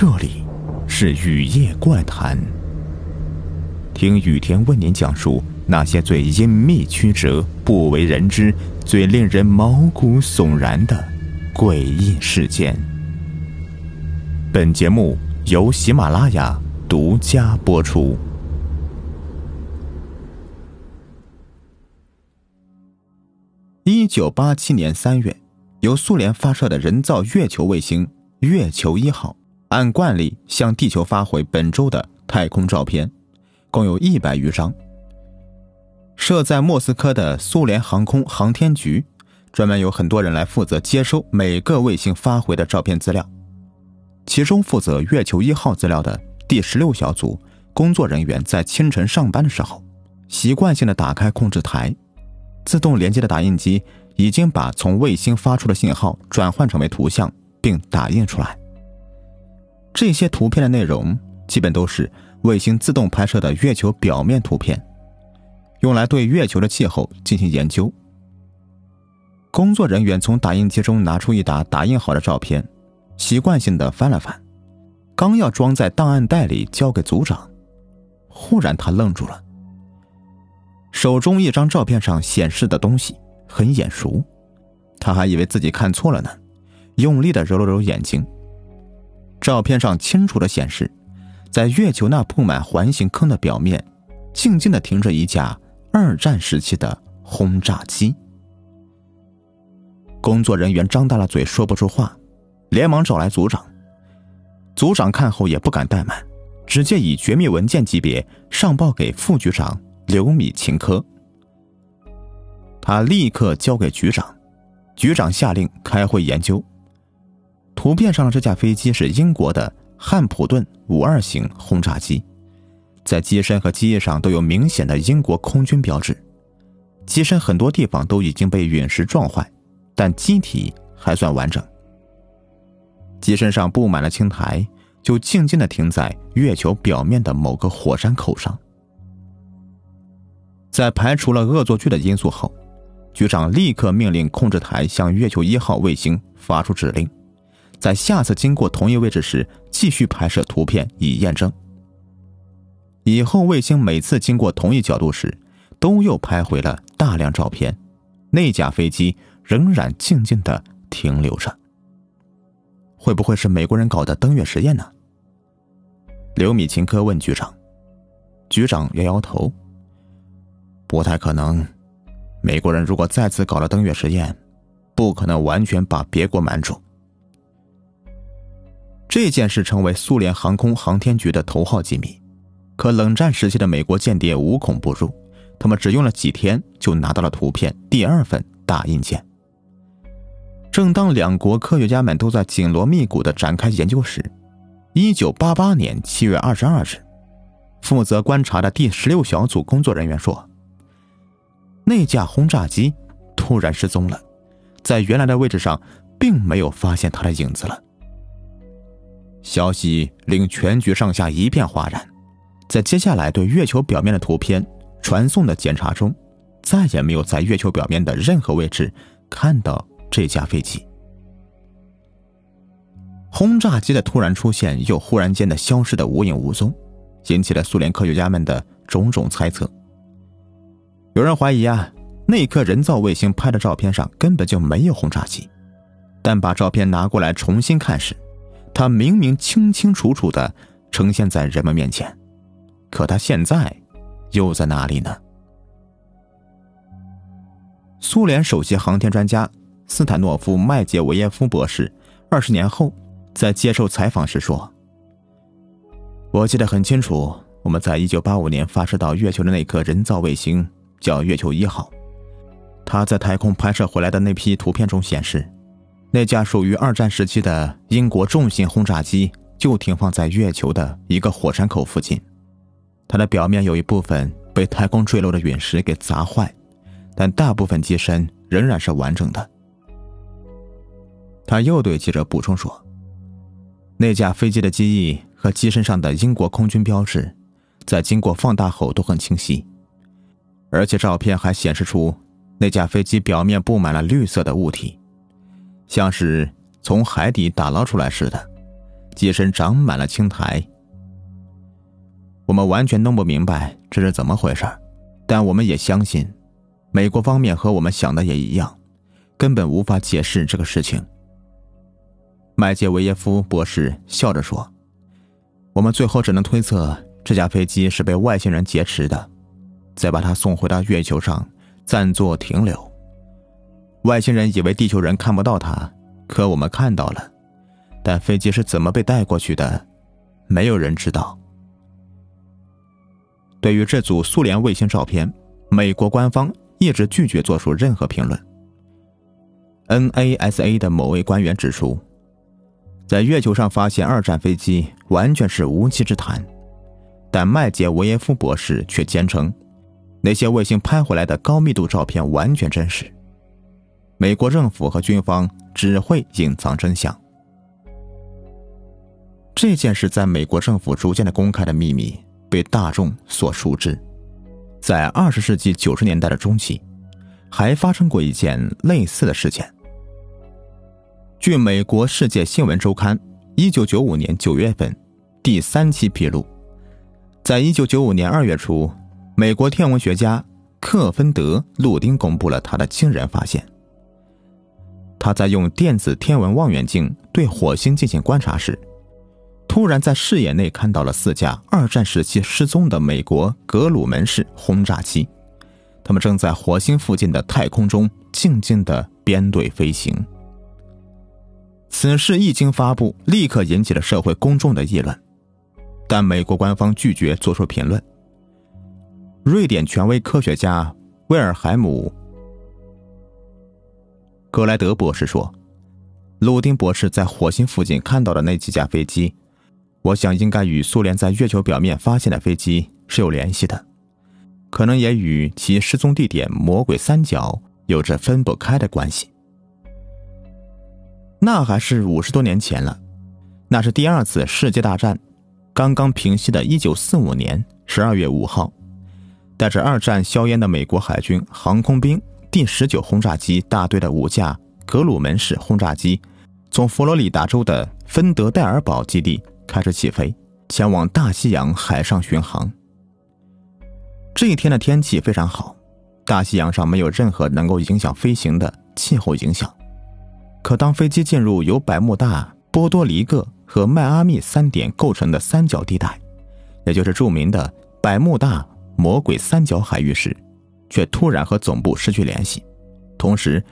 这里是雨夜怪谈。听雨田为您讲述那些最隐秘曲折、不为人知、最令人毛骨悚然的诡异事件。本节目由喜马拉雅独家播出。一九八七年三月，由苏联发射的人造月球卫星“月球一号”。按惯例向地球发回本周的太空照片，共有一百余张。设在莫斯科的苏联航空航天局，专门有很多人来负责接收每个卫星发回的照片资料。其中负责月球一号资料的第十六小组工作人员在清晨上班的时候，习惯性的打开控制台，自动连接的打印机已经把从卫星发出的信号转换成为图像，并打印出来。这些图片的内容基本都是卫星自动拍摄的月球表面图片，用来对月球的气候进行研究。工作人员从打印机中拿出一沓打印好的照片，习惯性的翻了翻，刚要装在档案袋里交给组长，忽然他愣住了。手中一张照片上显示的东西很眼熟，他还以为自己看错了呢，用力的揉了揉眼睛。照片上清楚的显示，在月球那布满环形坑的表面，静静的停着一架二战时期的轰炸机。工作人员张大了嘴，说不出话，连忙找来组长。组长看后也不敢怠慢，直接以绝密文件级别上报给副局长刘米琴科。他立刻交给局长，局长下令开会研究。图片上的这架飞机是英国的汉普顿五二型轰炸机，在机身和机翼上都有明显的英国空军标志。机身很多地方都已经被陨石撞坏，但机体还算完整。机身上布满了青苔，就静静的停在月球表面的某个火山口上。在排除了恶作剧的因素后，局长立刻命令控制台向月球一号卫星发出指令。在下次经过同一位置时，继续拍摄图片以验证。以后卫星每次经过同一角度时，都又拍回了大量照片。那架飞机仍然静静的停留着。会不会是美国人搞的登月实验呢？刘米琴科问局长。局长摇摇头，不太可能。美国人如果再次搞了登月实验，不可能完全把别国瞒住。这件事成为苏联航空航天局的头号机密，可冷战时期的美国间谍无孔不入，他们只用了几天就拿到了图片第二份大印件。正当两国科学家们都在紧锣密鼓地展开研究时，一九八八年七月二十二日，负责观察的第十六小组工作人员说：“那架轰炸机突然失踪了，在原来的位置上，并没有发现它的影子了。”消息令全局上下一片哗然，在接下来对月球表面的图片传送的检查中，再也没有在月球表面的任何位置看到这架飞机。轰炸机的突然出现又忽然间的消失的无影无踪，引起了苏联科学家们的种种猜测。有人怀疑啊，那颗人造卫星拍的照片上根本就没有轰炸机，但把照片拿过来重新看时。他明明清清楚楚的呈现在人们面前，可他现在又在哪里呢？苏联首席航天专家斯坦诺夫麦杰维耶夫博士二十年后在接受采访时说：“我记得很清楚，我们在一九八五年发射到月球的那颗人造卫星叫月球一号，它在太空拍摄回来的那批图片中显示。”那架属于二战时期的英国重型轰炸机就停放在月球的一个火山口附近，它的表面有一部分被太空坠落的陨石给砸坏，但大部分机身仍然是完整的。他又对记者补充说：“那架飞机的机翼和机身上的英国空军标志，在经过放大后都很清晰，而且照片还显示出那架飞机表面布满了绿色的物体。”像是从海底打捞出来似的，机身长满了青苔。我们完全弄不明白这是怎么回事，但我们也相信，美国方面和我们想的也一样，根本无法解释这个事情。麦杰维耶夫博士笑着说：“我们最后只能推测，这架飞机是被外星人劫持的，再把它送回到月球上暂作停留。外星人以为地球人看不到它，可我们看到了。但飞机是怎么被带过去的，没有人知道。”对于这组苏联卫星照片，美国官方一直拒绝做出任何评论。NASA 的某位官员指出，在月球上发现二战飞机完全是无稽之谈，但麦杰维耶夫博士却坚称，那些卫星拍回来的高密度照片完全真实。美国政府和军方只会隐藏真相。这件事在美国政府逐渐的公开的秘密。被大众所熟知，在二十世纪九十年代的中期，还发生过一件类似的事件。据美国《世界新闻周刊》一九九五年九月份第三期披露，在一九九五年二月初，美国天文学家克芬德·路丁公布了他的惊人发现。他在用电子天文望远镜对火星进行观察时。突然在视野内看到了四架二战时期失踪的美国格鲁门式轰炸机，他们正在火星附近的太空中静静的编队飞行。此事一经发布，立刻引起了社会公众的议论，但美国官方拒绝做出评论。瑞典权威科学家威尔海姆·格莱德博士说：“鲁丁博士在火星附近看到的那几架飞机。”我想应该与苏联在月球表面发现的飞机是有联系的，可能也与其失踪地点魔鬼三角有着分不开的关系。那还是五十多年前了，那是第二次世界大战刚刚平息的1945年12月5号，带着二战硝烟的美国海军航空兵第十九轰炸机大队的五架格鲁门式轰炸机，从佛罗里达州的芬德戴尔堡基地。开始起飞，前往大西洋海上巡航。这一天的天气非常好，大西洋上没有任何能够影响飞行的气候影响。可当飞机进入由百慕大、波多黎各和迈阿密三点构成的三角地带，也就是著名的百慕大魔鬼三角海域时，却突然和总部失去联系，同时，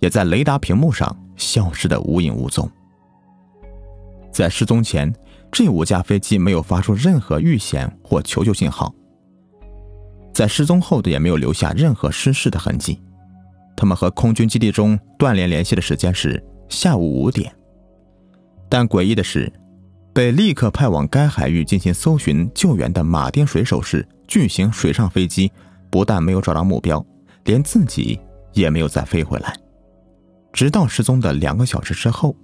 也在雷达屏幕上消失的无影无踪。在失踪前。这五架飞机没有发出任何遇险或求救信号，在失踪后的也没有留下任何失事的痕迹。他们和空军基地中断联联系的时间是下午五点。但诡异的是，被立刻派往该海域进行搜寻救援的马丁水手式巨型水上飞机，不但没有找到目标，连自己也没有再飞回来。直到失踪的两个小时之后。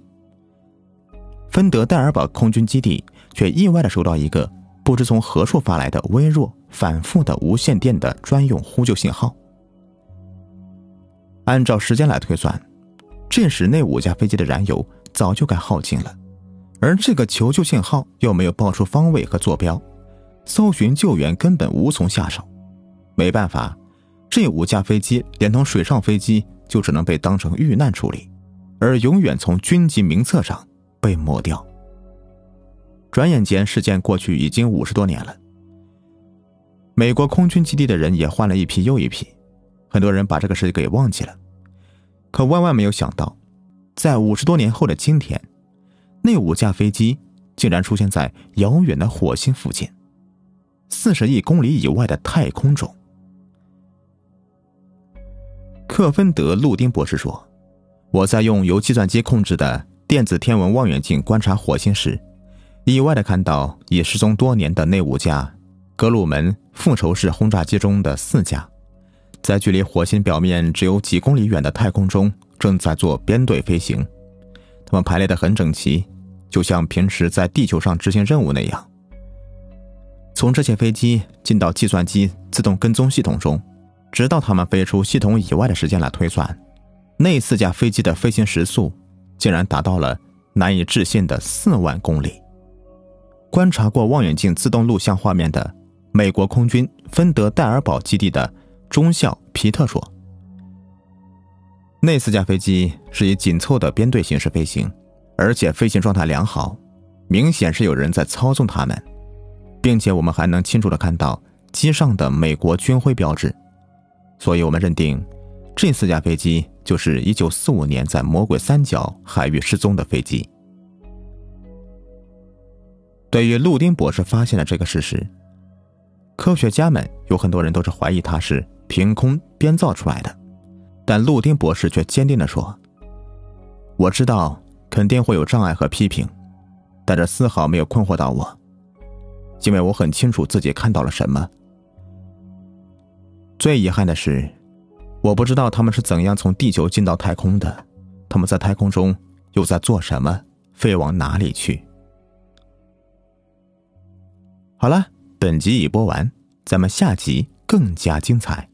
芬德戴尔堡空军基地却意外的收到一个不知从何处发来的微弱、反复的无线电的专用呼救信号。按照时间来推算，这时那五架飞机的燃油早就该耗尽了，而这个求救信号又没有报出方位和坐标，搜寻救援根本无从下手。没办法，这五架飞机连同水上飞机就只能被当成遇难处理，而永远从军级名册上。被抹掉。转眼间，事件过去已经五十多年了。美国空军基地的人也换了一批又一批，很多人把这个事给忘记了。可万万没有想到，在五十多年后的今天，那五架飞机竟然出现在遥远的火星附近，四十亿公里以外的太空中。克芬德·路丁博士说：“我在用由计算机控制的。”电子天文望远镜观察火星时，意外的看到已失踪多年的那五架格鲁门复仇式轰炸机中的四架，在距离火星表面只有几公里远的太空中正在做编队飞行。它们排列的很整齐，就像平时在地球上执行任务那样。从这些飞机进到计算机自动跟踪系统中，直到他们飞出系统以外的时间来推算，那四架飞机的飞行时速。竟然达到了难以置信的四万公里。观察过望远镜自动录像画面的美国空军芬德戴尔堡基地的中校皮特说：“那四架飞机是以紧凑的编队形式飞行，而且飞行状态良好，明显是有人在操纵它们，并且我们还能清楚的看到机上的美国军徽标志，所以我们认定这四架飞机就是1945年在魔鬼三角海域失踪的飞机。”对于陆丁博士发现的这个事实，科学家们有很多人都是怀疑他是凭空编造出来的，但陆丁博士却坚定地说：“我知道肯定会有障碍和批评，但这丝毫没有困惑到我，因为我很清楚自己看到了什么。最遗憾的是，我不知道他们是怎样从地球进到太空的，他们在太空中又在做什么，飞往哪里去。”好了，本集已播完，咱们下集更加精彩。